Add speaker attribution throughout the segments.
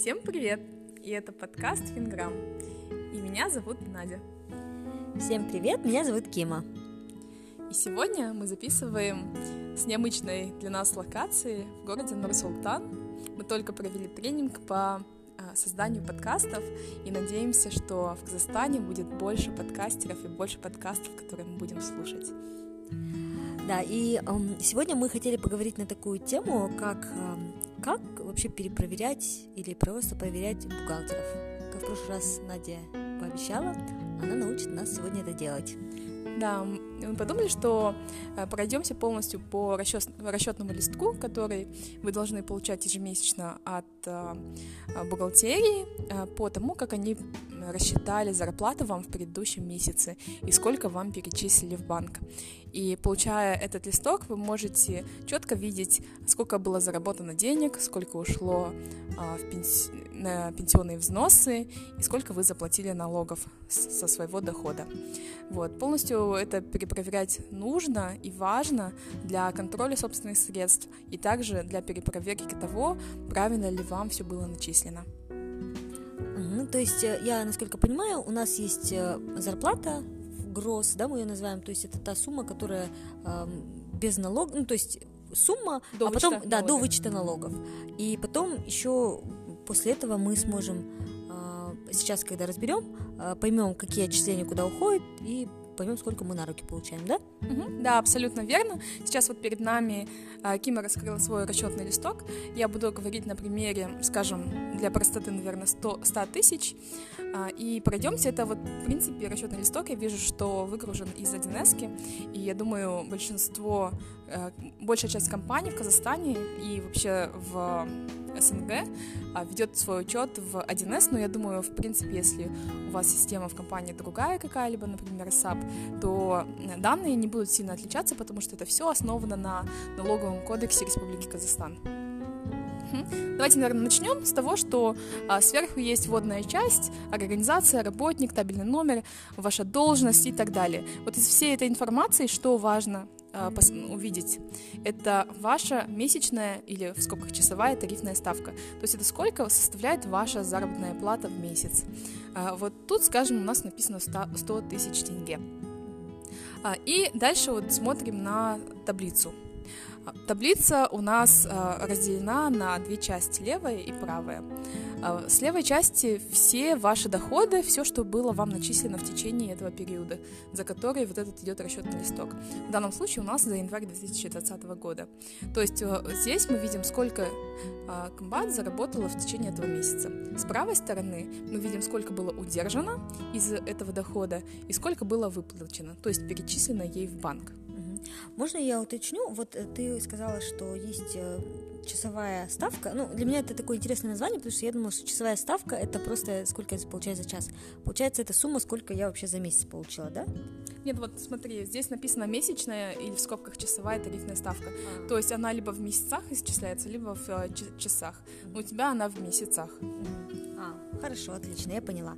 Speaker 1: Всем привет! И это подкаст Финграм. И меня зовут Надя.
Speaker 2: Всем привет, меня зовут Кима.
Speaker 1: И сегодня мы записываем с необычной для нас локации в городе Нур-Султан. Мы только провели тренинг по а, созданию подкастов и надеемся, что в Казахстане будет больше подкастеров и больше подкастов, которые мы будем слушать.
Speaker 2: Да, и эм, сегодня мы хотели поговорить на такую тему, как эм, как вообще перепроверять или просто проверять бухгалтеров. Как в прошлый раз Надя пообещала, она научит нас сегодня это делать.
Speaker 1: Да, мы подумали, что э, пройдемся полностью по расчет, расчетному листку, который вы должны получать ежемесячно от э, бухгалтерии э, по тому, как они рассчитали зарплату вам в предыдущем месяце и сколько вам перечислили в банк. И получая этот листок, вы можете четко видеть, сколько было заработано денег, сколько ушло а, в пенси... пенсионные взносы и сколько вы заплатили налогов со своего дохода. Вот. Полностью это перепроверять нужно и важно для контроля собственных средств и также для перепроверки того, правильно ли вам все было начислено.
Speaker 2: Угу, то есть э, я, насколько понимаю, у нас есть э, зарплата гроз, да, мы ее называем, то есть это та сумма, которая э, без налогов, ну, то есть сумма,
Speaker 1: до
Speaker 2: а потом,
Speaker 1: налогов.
Speaker 2: да, до вычета налогов. И потом еще после этого мы сможем э, сейчас, когда разберем, э, поймем, какие отчисления куда уходят и поймем, сколько мы на руки получаем, да?
Speaker 1: Угу, да, абсолютно верно. Сейчас вот перед нами а, Кима раскрыла свой расчетный листок. Я буду говорить на примере, скажем, для простоты, наверное, 100, 100 тысяч. А, и пройдемте. Это вот, в принципе, расчетный листок. Я вижу, что выгружен из 1С. И я думаю, большинство, а, большая часть компаний в Казахстане и вообще в СНГ а, ведет свой учет в 1С, но я думаю, в принципе, если у вас система в компании другая какая-либо, например, SAP, то данные не будут сильно отличаться, потому что это все основано на налоговом кодексе Республики Казахстан. Давайте, наверное, начнем с того, что а, сверху есть вводная часть, организация, работник, табельный номер, ваша должность и так далее. Вот из всей этой информации, что важно увидеть, это ваша месячная или в скобках часовая тарифная ставка. То есть это сколько составляет ваша заработная плата в месяц. А, вот тут, скажем, у нас написано 100 тысяч тенге. А, и дальше вот смотрим на таблицу. Таблица у нас а, разделена на две части, левая и правая. А, с левой части все ваши доходы, все, что было вам начислено в течение этого периода, за который вот этот идет расчетный листок. В данном случае у нас за январь 2020 года. То есть а, здесь мы видим, сколько комбат заработала в течение этого месяца. С правой стороны мы видим, сколько было удержано из этого дохода и сколько было выплачено, то есть перечислено ей в банк.
Speaker 2: Можно я уточню? Вот э, ты сказала, что есть э, часовая ставка. Ну, для меня это такое интересное название, потому что я думала, что часовая ставка это просто сколько я получаю за час. Получается, это сумма, сколько я вообще за месяц получила, да?
Speaker 1: Нет, вот смотри, здесь написано месячная или в скобках часовая тарифная ставка. А. То есть она либо в месяцах исчисляется, либо в э, часах. Но у тебя она в месяцах.
Speaker 2: А, хорошо, отлично, я поняла.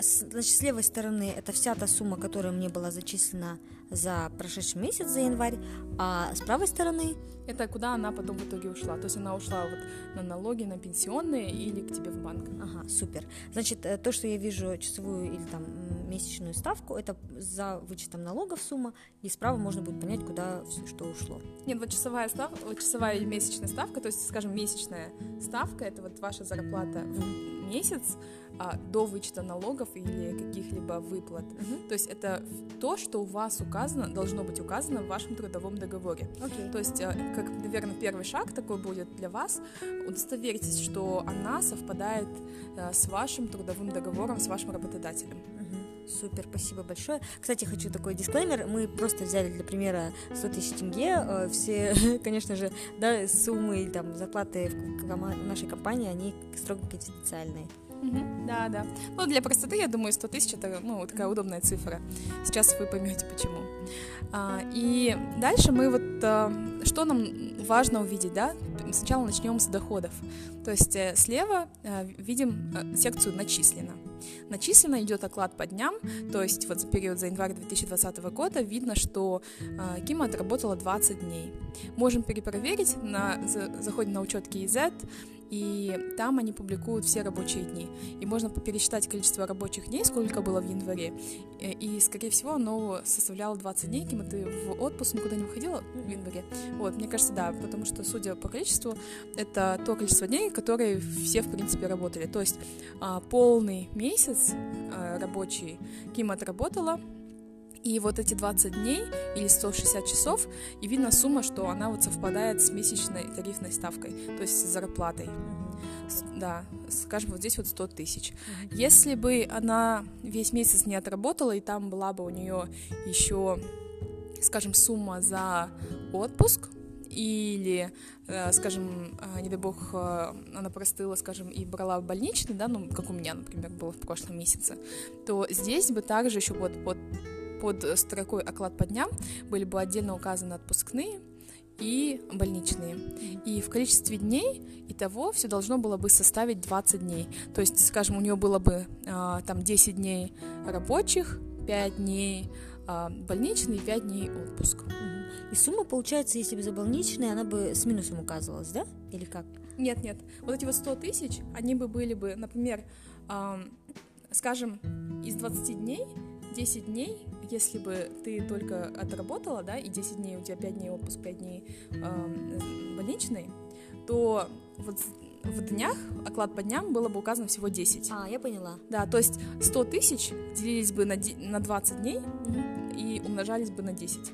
Speaker 2: Значит, с левой стороны это вся та сумма, которая мне была зачислена за прошедший месяц, за январь, а с правой стороны...
Speaker 1: Это куда она потом в итоге ушла. То есть она ушла вот на налоги, на пенсионные или к тебе в банк.
Speaker 2: Ага, супер. Значит, э, то, что я вижу часовую или там месячную ставку, это за вычетом налогов сумма, и справа можно будет понять, куда все что ушло.
Speaker 1: Нет, вот часовая ставка, вот часовая или месячная ставка, то есть, скажем, месячная ставка, это вот ваша зарплата в месяц, а, до вычета налогов или каких-либо выплат. Uh-huh. То есть это то, что у вас указано, должно быть указано в вашем трудовом договоре.
Speaker 2: Okay.
Speaker 1: То есть, а, как, наверное, первый шаг такой будет для вас, удостоверьтесь, что она совпадает а, с вашим трудовым договором, с вашим работодателем.
Speaker 2: Супер, спасибо большое. Кстати, хочу такой дисклеймер. Мы просто взяли для примера 100 тысяч тенге. Э, все, конечно же, да, суммы там, зарплаты в нашей компании, они строго конфиденциальные.
Speaker 1: Угу, да, да. Ну, для простоты, я думаю, 100 тысяч это ну, такая удобная цифра. Сейчас вы поймете, почему. А, и дальше мы вот, а, что нам важно увидеть, да? Сначала начнем с доходов. То есть э, слева а, видим секцию «Начислено». Начисленно идет оклад по дням, то есть вот за период за январь 2020 года видно, что э, Кима отработала 20 дней. Можем перепроверить, на, за, заходим на учет KZ, и там они публикуют все рабочие дни. И можно пересчитать количество рабочих дней, сколько было в январе, и, скорее всего, оно составляло 20 дней, Кима, ты в отпуск никуда не выходила в январе? Вот, мне кажется, да, потому что, судя по количеству, это то количество дней, которые все, в принципе, работали. То есть а, полный месяц а, рабочий Ким отработала, и вот эти 20 дней или 160 часов, и видно сумма, что она вот совпадает с месячной тарифной ставкой, то есть с зарплатой. Да, скажем, вот здесь вот 100 тысяч. Если бы она весь месяц не отработала, и там была бы у нее еще, скажем, сумма за отпуск, или, э, скажем, э, не дай бог, э, она простыла, скажем, и брала больничный, да, ну, как у меня, например, было в прошлом месяце, то здесь бы также еще вот, вот под строкой «Оклад по дням» были бы отдельно указаны отпускные и больничные. И в количестве дней и того все должно было бы составить 20 дней. То есть, скажем, у нее было бы а, там 10 дней рабочих, 5 дней а, больничный и 5 дней отпуск.
Speaker 2: И сумма, получается, если бы за больничные, она бы с минусом указывалась, да? Или как?
Speaker 1: Нет, нет. Вот эти вот 100 тысяч, они бы были бы, например, а, скажем, из 20 дней 10 дней, если бы ты только отработала, да, и 10 дней, у тебя 5 дней отпуск, 5 дней э, больничный, то вот в днях, оклад по дням было бы указано всего 10.
Speaker 2: А, я поняла.
Speaker 1: Да, то есть 100 тысяч делились бы на, на 20 дней угу. и умножались бы на 10. Угу.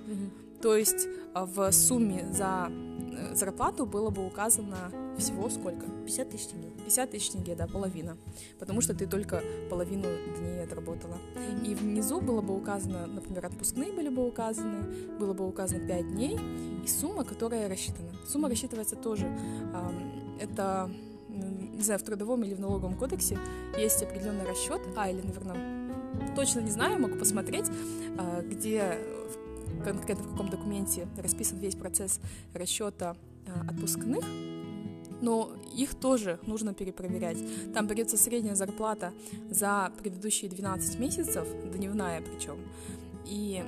Speaker 1: То есть а, в сумме за э, зарплату было бы указано всего сколько?
Speaker 2: 50 тысяч тенге.
Speaker 1: 50 тысяч тенге, да, половина. Потому что ты только половину дней отработала. И внизу было бы указано, например, отпускные были бы указаны, было бы указано 5 дней, и сумма, которая рассчитана. Сумма рассчитывается тоже. Это, не знаю, в трудовом или в налоговом кодексе есть определенный расчет, а, или, наверное, точно не знаю, могу посмотреть, а, где конкретно в каком документе расписан весь процесс расчета а, отпускных, но их тоже нужно перепроверять. Там берется средняя зарплата за предыдущие 12 месяцев, дневная причем, и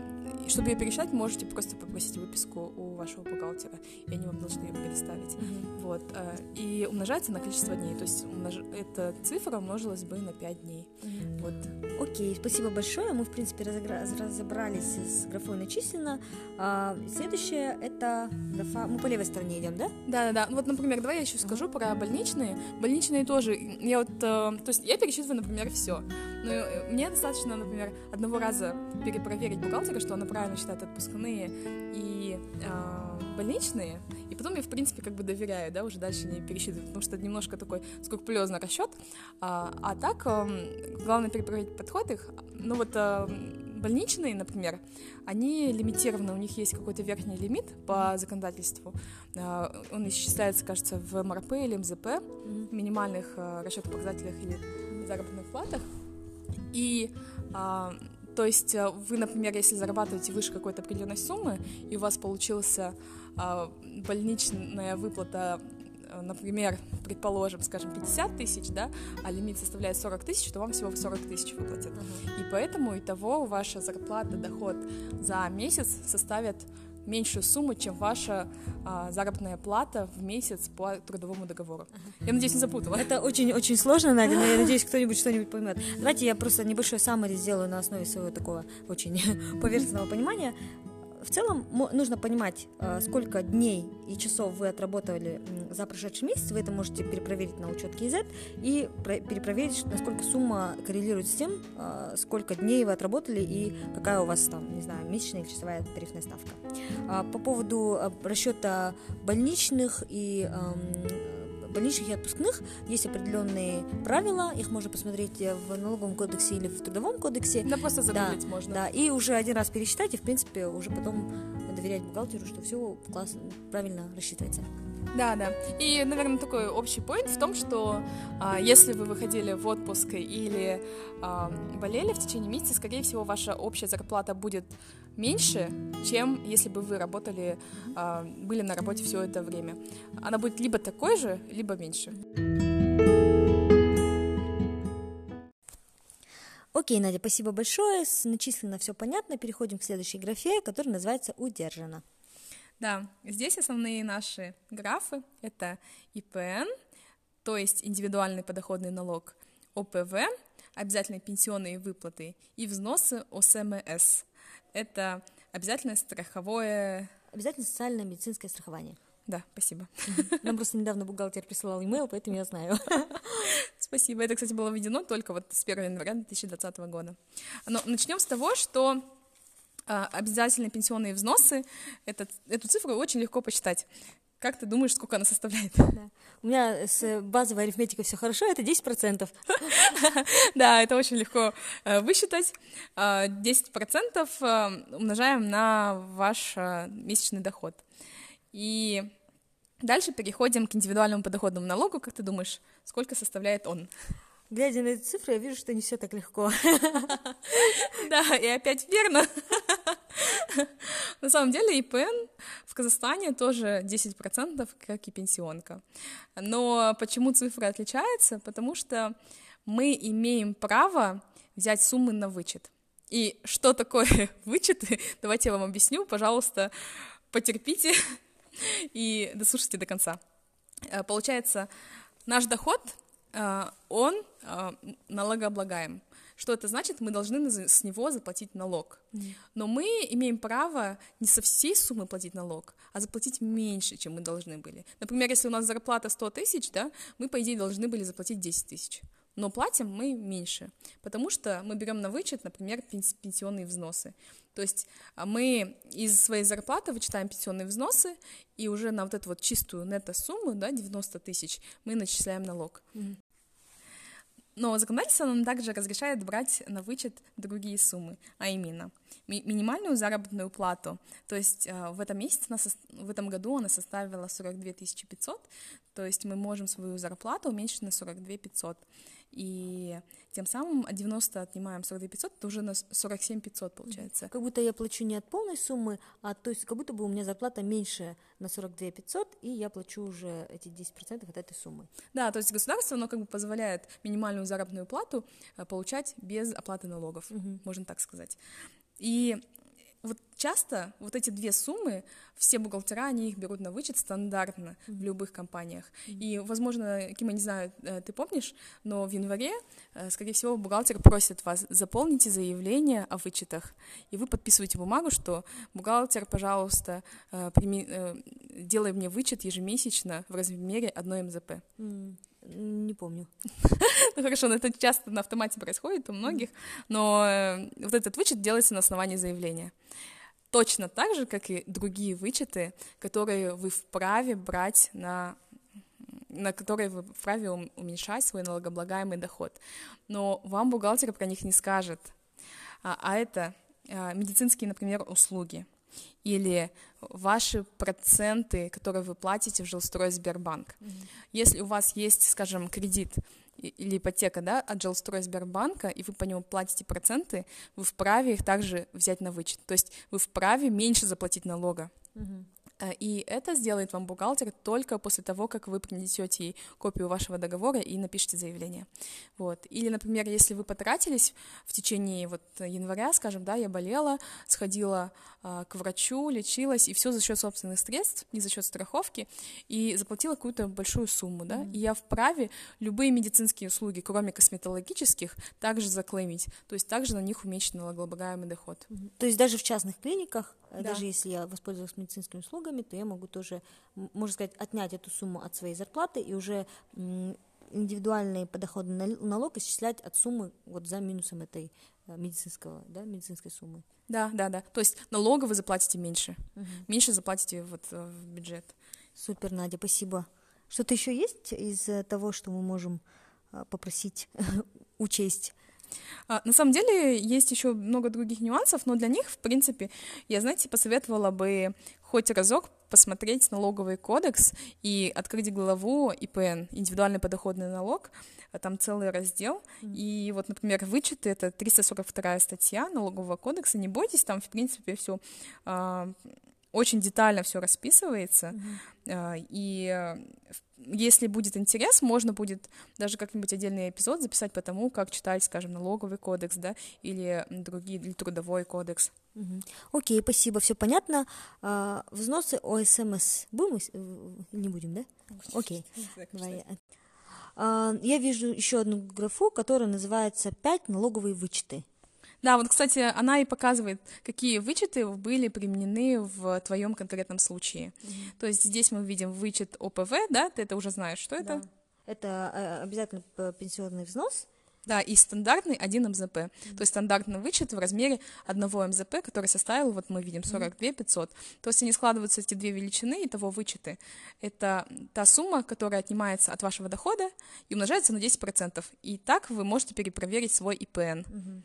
Speaker 1: чтобы ее пересчитать, можете просто попросить выписку у вашего бухгалтера, и они вам должны ее предоставить. Mm-hmm. Вот. Э, и умножается на количество дней. То есть умнож... эта цифра умножилась бы на 5 дней. Mm-hmm. Вот.
Speaker 2: Окей, спасибо большое. Мы, в принципе, разобрались с графой начислено. А, следующее это графа... Мы по левой стороне идем, да?
Speaker 1: Да-да-да. Вот, например, давай я еще скажу mm-hmm. про больничные. Больничные тоже. Я вот... Э, то есть я пересчитываю, например, все. Но э, мне достаточно, например, одного раза перепроверить бухгалтера, что она правильно считает отпускные и э, больничные, и потом я, в принципе, как бы доверяю, да, уже дальше не пересчитываю, потому что это немножко такой скрупулезный расчет, а, а так э, главное перепроверить подход их, ну вот э, больничные, например, они лимитированы, у них есть какой-то верхний лимит по законодательству, э, он исчисляется, кажется, в МРП или МЗП, минимальных э, расчетных показателях или заработных платах, и а, то есть э, вы, например, если зарабатываете выше какой-то определенной суммы, и у вас получился а, больничная выплата э, например, предположим, скажем, 50 тысяч, да, а лимит составляет 40 тысяч, то вам всего 40 тысяч выплатят. Uh-huh. И поэтому и того ваша зарплата, доход за месяц составит меньшую сумму, чем ваша а, заработная плата в месяц по трудовому договору. Я надеюсь, не запутала.
Speaker 2: Это очень-очень сложно, Надя, но я надеюсь, кто-нибудь что-нибудь поймет. Давайте я просто небольшой саммари сделаю на основе своего такого очень поверхностного понимания в целом нужно понимать, э, сколько дней и часов вы отработали за прошедший месяц. Вы это можете перепроверить на учет KZ и перепроверить, насколько сумма коррелирует с тем, э, сколько дней вы отработали и какая у вас там, не знаю, месячная или часовая тарифная ставка. А по поводу э, расчета больничных и эм, больничных и отпускных есть определенные правила, их можно посмотреть в налоговом кодексе или в трудовом кодексе.
Speaker 1: Да, просто загуглить
Speaker 2: да,
Speaker 1: можно.
Speaker 2: Да, и уже один раз пересчитать, и, в принципе, уже потом доверять бухгалтеру, что все классно, правильно рассчитывается.
Speaker 1: Да, да. И, наверное, такой общий поинт в том, что а, если вы выходили в отпуск или а, болели в течение месяца, скорее всего, ваша общая зарплата будет меньше, чем если бы вы работали, а, были на работе все это время. Она будет либо такой же, либо меньше.
Speaker 2: Окей, Надя, спасибо большое. Начислено все понятно. Переходим к следующей графе, которая называется «Удержано».
Speaker 1: Да, здесь основные наши графы — это ИПН, то есть индивидуальный подоходный налог, ОПВ, обязательные пенсионные выплаты и взносы ОСМС. Это обязательное страховое...
Speaker 2: Обязательно социальное медицинское страхование.
Speaker 1: Да, спасибо.
Speaker 2: Нам просто недавно бухгалтер присылал имейл, поэтому я знаю.
Speaker 1: Спасибо. Это, кстати, было введено только вот с 1 января 2020 года. Но начнем с того, что а, обязательные пенсионные взносы, этот, эту цифру очень легко посчитать. Как ты думаешь, сколько она составляет?
Speaker 2: Да. У меня с базовой арифметикой все хорошо, это 10%.
Speaker 1: Да, это очень легко э, высчитать. 10% э, умножаем на ваш э, месячный доход. И дальше переходим к индивидуальному подоходному налогу. Как ты думаешь, сколько составляет он?
Speaker 2: Глядя на эти цифры, я вижу, что не все так легко.
Speaker 1: Да, и опять верно. На самом деле ИПН в Казахстане тоже 10%, как и пенсионка. Но почему цифры отличаются? Потому что мы имеем право взять суммы на вычет. И что такое вычеты? Давайте я вам объясню. Пожалуйста, потерпите и дослушайте до конца. Э, получается, наш доход, э, он э, налогооблагаем. Что это значит? Мы должны с него заплатить налог. Но мы имеем право не со всей суммы платить налог, а заплатить меньше, чем мы должны были. Например, если у нас зарплата 100 тысяч, да, мы, по идее, должны были заплатить 10 тысяч но платим мы меньше, потому что мы берем на вычет, например, пенсионные взносы. То есть а, мы из своей зарплаты вычитаем пенсионные взносы, и уже на вот эту вот чистую нето-сумму, да, 90 тысяч, мы начисляем налог. Mm-hmm. Но законодательство нам также разрешает брать на вычет другие суммы, а именно ми- минимальную заработную плату. То есть э, в этом месяце, она в этом году она составила 42 500, то есть мы можем свою зарплату уменьшить на 42 500 и тем самым от 90 отнимаем 42 500, это уже на 47 500 получается.
Speaker 2: Как будто я плачу не от полной суммы, а то есть как будто бы у меня зарплата меньше на 42 500, и я плачу уже эти 10% от этой суммы.
Speaker 1: Да, то есть государство, оно как бы позволяет минимальную заработную плату э, получать без оплаты налогов, угу. можно так сказать. И вот часто вот эти две суммы, все бухгалтера, они их берут на вычет стандартно mm-hmm. в любых компаниях. Mm-hmm. И, возможно, Кима, не знаю, э, ты помнишь, но в январе, э, скорее всего, бухгалтер просит вас, заполните заявление о вычетах, и вы подписываете бумагу, что бухгалтер, пожалуйста, э, прими, делай мне вычет ежемесячно в размере одной МЗП.
Speaker 2: Mm. Не помню.
Speaker 1: ну хорошо, но это часто на автомате происходит у многих, но э, вот этот вычет делается на основании заявления. Точно так же, как и другие вычеты, которые вы вправе брать на на которые вы вправе уменьшать свой налогооблагаемый доход. Но вам бухгалтер про них не скажет. А, а это а, медицинские, например, услуги или ваши проценты, которые вы платите в жилстрой Сбербанк. Mm-hmm. Если у вас есть, скажем, кредит или ипотека, да, от жилстрой Сбербанка, и вы по нему платите проценты, вы вправе их также взять на вычет. То есть вы вправе меньше заплатить налога. Mm-hmm. Э, и это сделает вам бухгалтер только после того, как вы принесете ей копию вашего договора и напишите заявление. Вот. Или, например, если вы потратились в течение вот января, скажем, да, я болела, сходила а, к врачу, лечилась, и все за счет собственных средств, не за счет страховки, и заплатила какую-то большую сумму, да, mm-hmm. и я вправе любые медицинские услуги, кроме косметологических, также заклеймить, то есть также на них уменьшить налогооблагаемый доход.
Speaker 2: Mm-hmm. То есть даже в частных клиниках да. даже если я воспользовалась медицинскими услугами, то я могу тоже, можно сказать, отнять эту сумму от своей зарплаты и уже индивидуальный подоходный налог исчислять от суммы вот за минусом этой э, медицинского, да, медицинской суммы.
Speaker 1: Да, да, да. То есть налога вы заплатите меньше, угу. меньше заплатите вот э, в бюджет.
Speaker 2: Супер, Надя, спасибо. Что-то еще есть из того, что мы можем э, попросить учесть
Speaker 1: на самом деле есть еще много других нюансов, но для них, в принципе, я, знаете, посоветовала бы хоть разок посмотреть налоговый кодекс и открыть главу ИПН, индивидуальный подоходный налог, а там целый раздел, mm-hmm. и вот, например, вычеты, это 342 статья налогового кодекса, не бойтесь, там, в принципе, все а, очень детально все расписывается, mm-hmm. и если будет интерес, можно будет даже как-нибудь отдельный эпизод записать по тому, как читать, скажем, налоговый кодекс, да, или другие, или трудовой кодекс.
Speaker 2: Угу. Окей, спасибо, все понятно. А, взносы ОСМС будем? Не будем, да? Окей. Давай. А, я вижу еще одну графу, которая называется «5 налоговые вычеты».
Speaker 1: Да, вот, кстати, она и показывает, какие вычеты были применены в твоем конкретном случае. Mm-hmm. То есть здесь мы видим вычет ОПВ, да, ты это уже знаешь, что да. это?
Speaker 2: Это обязательно пенсионный взнос,
Speaker 1: да, и стандартный 1 МЗП. Mm-hmm. То есть стандартный вычет в размере одного МЗП, который составил, вот мы видим, 42 500. То есть они складываются, эти две величины, и того вычеты. Это та сумма, которая отнимается от вашего дохода и умножается на 10%. И так вы можете перепроверить свой ИПН. Mm-hmm.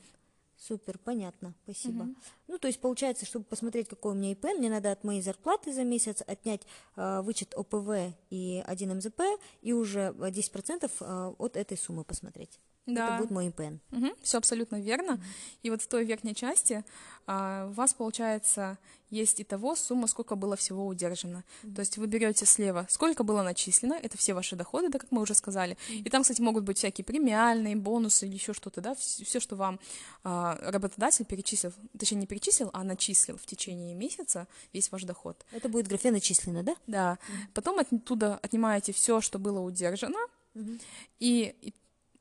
Speaker 2: Супер, понятно, спасибо. Угу. Ну, то есть получается, чтобы посмотреть, какой у меня ИП, мне надо от моей зарплаты за месяц отнять э, вычет ОПВ и 1 МЗП и уже 10% э, от этой суммы посмотреть. Да. Это будет мой ИПН.
Speaker 1: Угу, все абсолютно верно. Угу. И вот в той верхней части а, у вас, получается, есть и того сумма, сколько было всего удержано. Mm-hmm. То есть вы берете слева, сколько было начислено, это все ваши доходы, да, как мы уже сказали. Mm-hmm. И там, кстати, могут быть всякие премиальные, бонусы или еще что-то, да, все, что вам а, работодатель перечислил, точнее, не перечислил, а начислил в течение месяца весь ваш доход.
Speaker 2: Это будет в графе начислено, да?
Speaker 1: Да. Mm-hmm. Потом оттуда отнимаете все, что было удержано, mm-hmm. и, и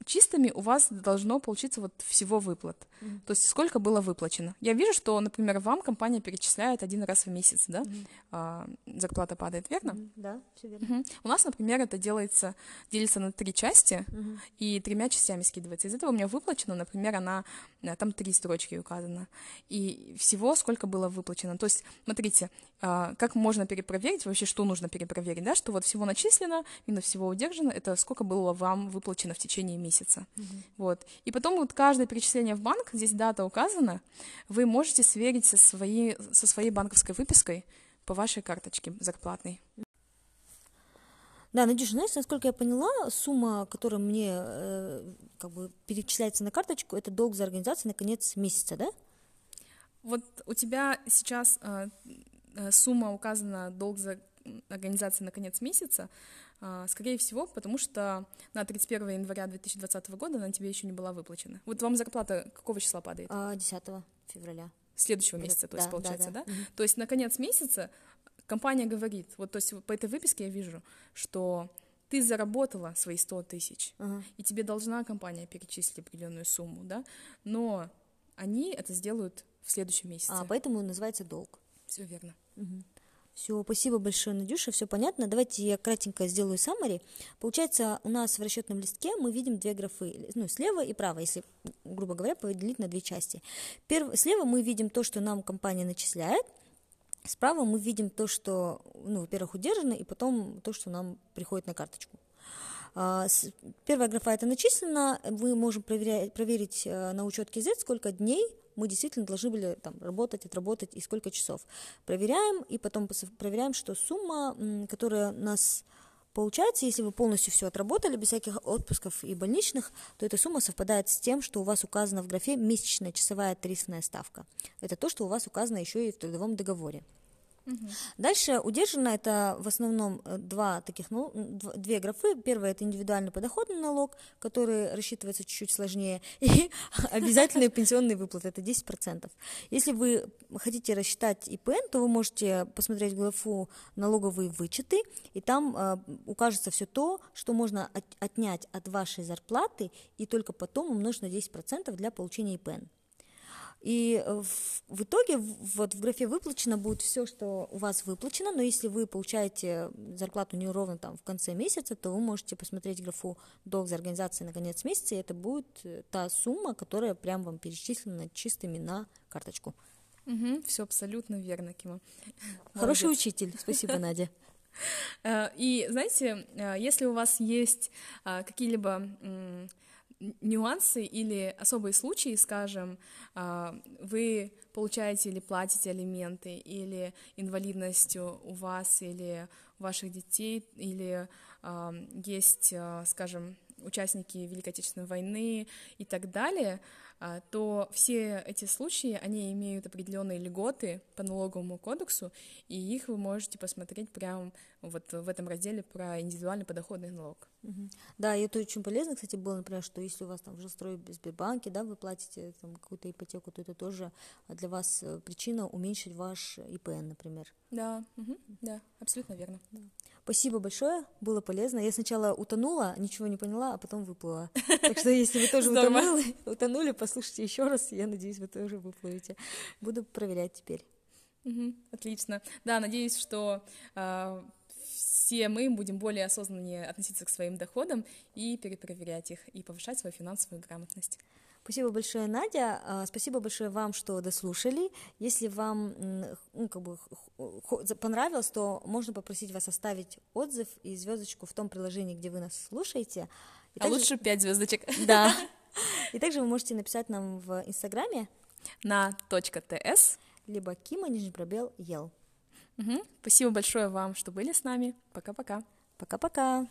Speaker 1: чистыми у вас должно получиться вот всего выплат. Mm-hmm. То есть сколько было выплачено. Я вижу, что, например, вам компания перечисляет один раз в месяц, да, mm-hmm. а, зарплата падает, верно? Mm-hmm.
Speaker 2: Да, все верно.
Speaker 1: Mm-hmm. У нас, например, это делается, делится на три части mm-hmm. и тремя частями скидывается. Из этого у меня выплачено, например, она э, там три строчки указано. И всего сколько было выплачено. То есть, смотрите, как можно перепроверить вообще, что нужно перепроверить, да, что вот всего начислено, минус всего удержано, это сколько было вам выплачено в течение месяца. Mm-hmm. Вот. И потом вот каждое перечисление в банк, здесь дата указана, вы можете сверить со своей, со своей банковской выпиской по вашей карточке зарплатной.
Speaker 2: Да, Надюша, знаешь, насколько я поняла, сумма, которая мне э, как бы перечисляется на карточку, это долг за организацию на конец месяца, да?
Speaker 1: Вот у тебя сейчас э сумма указана долг за организации на конец месяца, а, скорее всего, потому что на 31 января 2020 года она тебе еще не была выплачена. Вот вам зарплата какого числа падает?
Speaker 2: 10 а, февраля.
Speaker 1: Следующего месяца, то есть, да, получается, да? да? да? То есть на конец месяца компания говорит, вот то есть по этой выписке я вижу, что ты заработала свои 100 тысяч, uh-huh. и тебе должна компания перечислить определенную сумму, да, но они это сделают в следующем месяце.
Speaker 2: А, поэтому называется долг.
Speaker 1: Все верно.
Speaker 2: Все, спасибо большое, Надюша, все понятно. Давайте я кратенько сделаю summary. Получается, у нас в расчетном листке мы видим две графы, ну, слева и право, если, грубо говоря, поделить на две части. Перв... Слева мы видим то, что нам компания начисляет, справа мы видим то, что, ну, во-первых, удержано, и потом то, что нам приходит на карточку. А, первая графа это начислено, мы можем проверять, проверить э, на учетке Z, сколько дней мы действительно должны были там, работать, отработать и сколько часов. Проверяем, и потом проверяем, что сумма, которая нас получается, если вы полностью все отработали, без всяких отпусков и больничных, то эта сумма совпадает с тем, что у вас указано в графе месячная часовая тарифная ставка. Это то, что у вас указано еще и в трудовом договоре. Угу. Дальше удержано это в основном э, два таких, ну, две графы. Первая это индивидуальный подоходный налог, который рассчитывается чуть-чуть сложнее, и обязательные пенсионные выплаты, это 10%. Если вы хотите рассчитать ИПН, то вы можете посмотреть главу налоговые вычеты, и там э, укажется все то, что можно от, отнять от вашей зарплаты, и только потом умножить на 10% для получения ИПН. И э, в, в итоге вот в графе выплачено будет все, что у вас выплачено, но если вы получаете зарплату неровно там в конце месяца, то вы можете посмотреть графу долг за организацией на конец месяца, и это будет э, та сумма, которая прям вам перечислена чистыми на карточку.
Speaker 1: Угу, все абсолютно верно, Кима.
Speaker 2: Хороший Молодец. учитель, спасибо, Надя.
Speaker 1: Э, и знаете, если у вас есть какие-либо нюансы или особые случаи, скажем, а, вы получаете или платите алименты, или инвалидность у вас или у ваших детей, или а, есть, а, скажем, участники Великой Отечественной войны и так далее, то все эти случаи, они имеют определенные льготы по налоговому кодексу, и их вы можете посмотреть прямо вот в этом разделе про индивидуальный подоходный налог.
Speaker 2: Да, и это очень полезно, кстати, было, например, что если у вас там в Сбербанке, да, вы платите там какую-то ипотеку, то это тоже для вас э, причина уменьшить ваш ИПН, например.
Speaker 1: Да, угу, да, абсолютно верно. Да.
Speaker 2: Спасибо большое, было полезно. Я сначала утонула, ничего не поняла, а потом выплыла. Так что если вы тоже утонули, утонули, послушайте еще раз, я надеюсь, вы тоже выплывете. Буду проверять теперь.
Speaker 1: Угу, отлично. Да, надеюсь, что э, все мы будем более осознаннее относиться к своим доходам и перепроверять их, и повышать свою финансовую грамотность.
Speaker 2: Спасибо большое, Надя. А, спасибо большое вам, что дослушали. Если вам ну, как бы, понравилось, то можно попросить вас оставить отзыв и звездочку в том приложении, где вы нас слушаете.
Speaker 1: И а также... лучше пять звездочек.
Speaker 2: Да. И также вы можете написать нам в Инстаграме
Speaker 1: на .ts
Speaker 2: либо Кима, нижний пробел, ел.
Speaker 1: Угу. Спасибо большое вам, что были с нами. Пока-пока.
Speaker 2: Пока-пока.